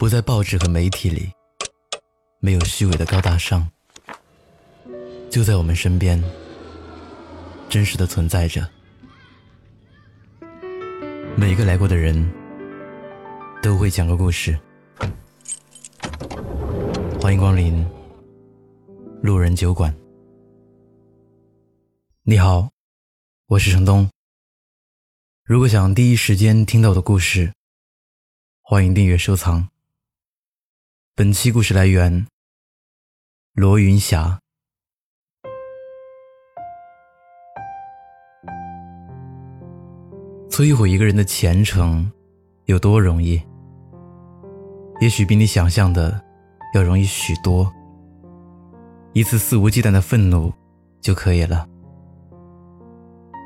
不在报纸和媒体里，没有虚伪的高大上，就在我们身边，真实的存在着。每个来过的人都会讲个故事。欢迎光临路人酒馆。你好，我是程东。如果想第一时间听到我的故事，欢迎订阅收藏。本期故事来源：罗云霞。摧毁一个人的前程有多容易？也许比你想象的要容易许多。一次肆无忌惮的愤怒就可以了。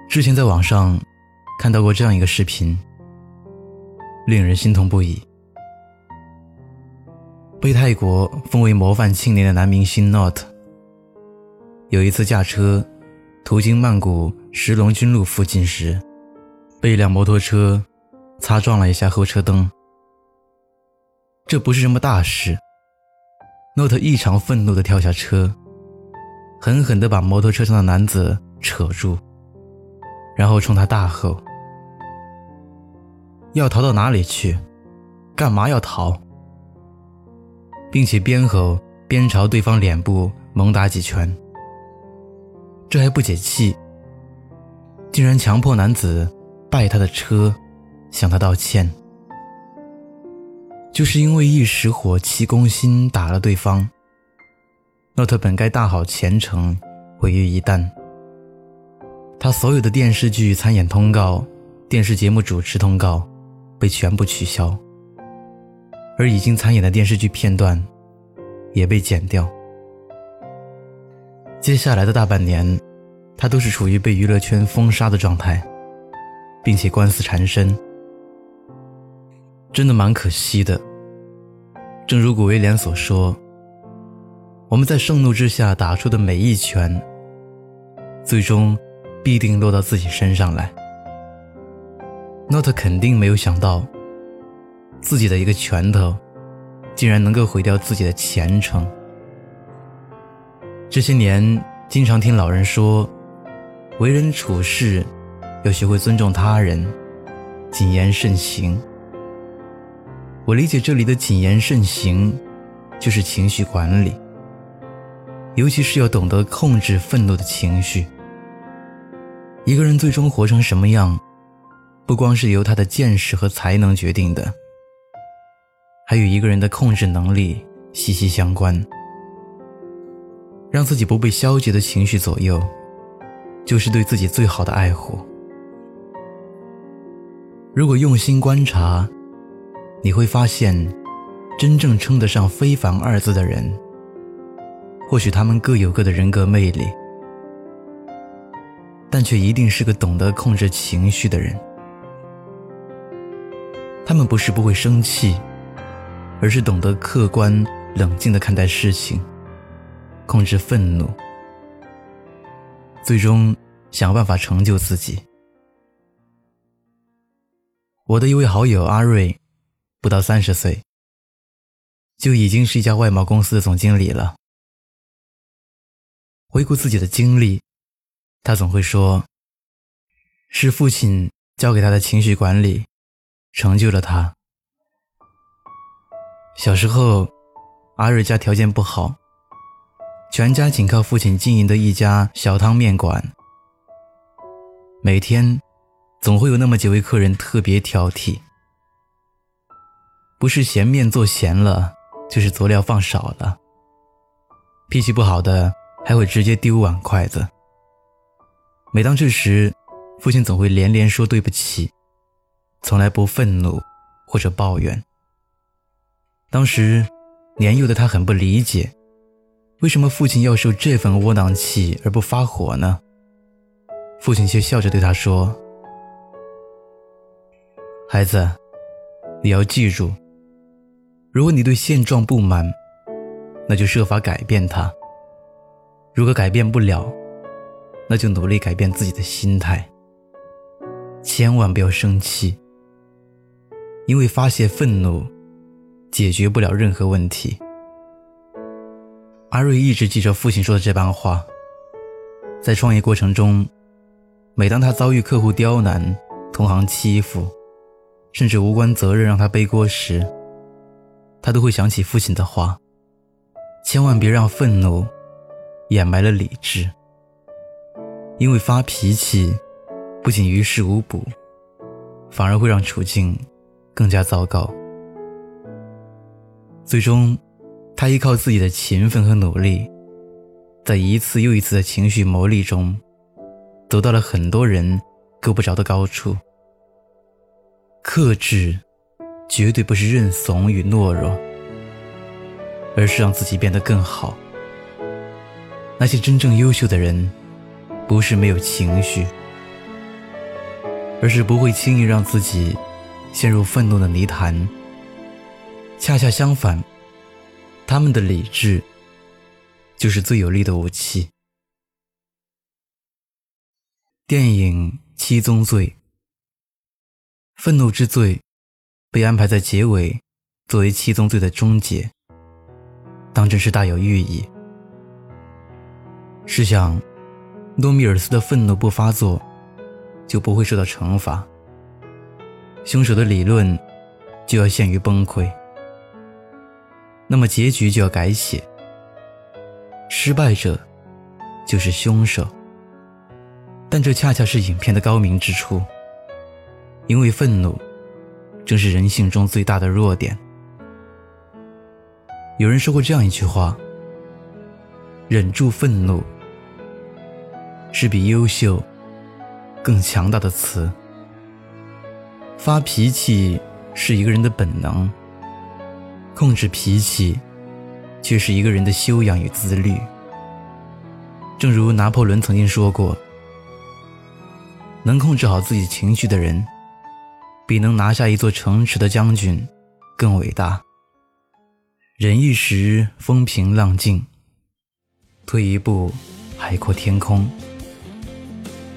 之前在网上看到过这样一个视频，令人心痛不已。被泰国封为模范青年的男明星 Not，有一次驾车途经曼谷石龙军路附近时，被一辆摩托车擦撞了一下后车灯。这不是什么大事，Not 异常愤怒地跳下车，狠狠地把摩托车上的男子扯住，然后冲他大吼：“要逃到哪里去？干嘛要逃？”并且边吼边朝对方脸部猛打几拳，这还不解气，竟然强迫男子拜他的车，向他道歉。就是因为一时火气攻心打了对方，诺特本该大好前程毁于一旦。他所有的电视剧参演通告、电视节目主持通告被全部取消。而已经参演的电视剧片段，也被剪掉。接下来的大半年，他都是处于被娱乐圈封杀的状态，并且官司缠身，真的蛮可惜的。正如古威廉所说：“我们在盛怒之下打出的每一拳，最终必定落到自己身上来。” Not 肯定没有想到。自己的一个拳头，竟然能够毁掉自己的前程。这些年，经常听老人说，为人处事要学会尊重他人，谨言慎行。我理解这里的谨言慎行，就是情绪管理，尤其是要懂得控制愤怒的情绪。一个人最终活成什么样，不光是由他的见识和才能决定的。还与一个人的控制能力息息相关。让自己不被消极的情绪左右，就是对自己最好的爱护。如果用心观察，你会发现，真正称得上“非凡”二字的人，或许他们各有各的人格魅力，但却一定是个懂得控制情绪的人。他们不是不会生气。而是懂得客观冷静地看待事情，控制愤怒，最终想办法成就自己。我的一位好友阿瑞，不到三十岁，就已经是一家外贸公司的总经理了。回顾自己的经历，他总会说：“是父亲教给他的情绪管理，成就了他。”小时候，阿瑞家条件不好，全家仅靠父亲经营的一家小汤面馆。每天，总会有那么几位客人特别挑剔，不是嫌面做咸了，就是佐料放少了。脾气不好的还会直接丢碗筷子。每当这时，父亲总会连连说对不起，从来不愤怒或者抱怨。当时，年幼的他很不理解，为什么父亲要受这份窝囊气而不发火呢？父亲却笑着对他说：“孩子，你要记住，如果你对现状不满，那就设法改变它；如果改变不了，那就努力改变自己的心态。千万不要生气，因为发泄愤怒。”解决不了任何问题。阿瑞一直记着父亲说的这番话。在创业过程中，每当他遭遇客户刁难、同行欺负，甚至无关责任让他背锅时，他都会想起父亲的话：千万别让愤怒掩埋了理智，因为发脾气不仅于事无补，反而会让处境更加糟糕。最终，他依靠自己的勤奋和努力。在一次又一次的情绪磨砺中，走到了很多人够不着的高处。克制，绝对不是认怂与懦弱，而是让自己变得更好。那些真正优秀的人，不是没有情绪，而是不会轻易让自己陷入愤怒的泥潭。恰恰相反，他们的理智。就是最有力的武器。电影《七宗罪》，愤怒之罪被安排在结尾，作为七宗罪的终结，当真是大有寓意。试想，诺米尔斯的愤怒不发作，就不会受到惩罚，凶手的理论就要陷于崩溃，那么结局就要改写。失败者就是凶手，但这恰恰是影片的高明之处。因为愤怒正是人性中最大的弱点。有人说过这样一句话：“忍住愤怒是比优秀更强大的词。”发脾气是一个人的本能，控制脾气。却是一个人的修养与自律。正如拿破仑曾经说过：“能控制好自己情绪的人，比能拿下一座城池的将军更伟大。”忍一时风平浪静，退一步海阔天空。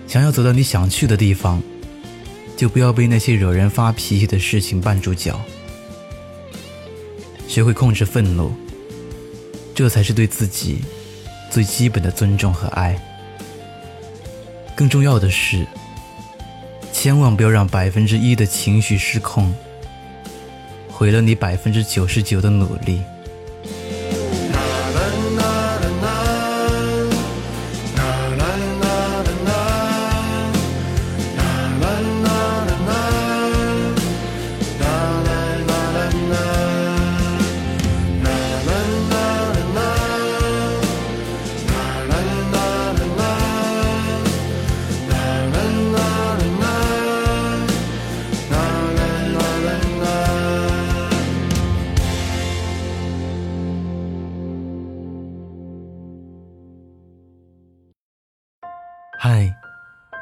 想要走到你想去的地方，就不要被那些惹人发脾气的事情绊住脚。学会控制愤怒。这才是对自己最基本的尊重和爱。更重要的是，千万不要让百分之一的情绪失控，毁了你百分之九十九的努力。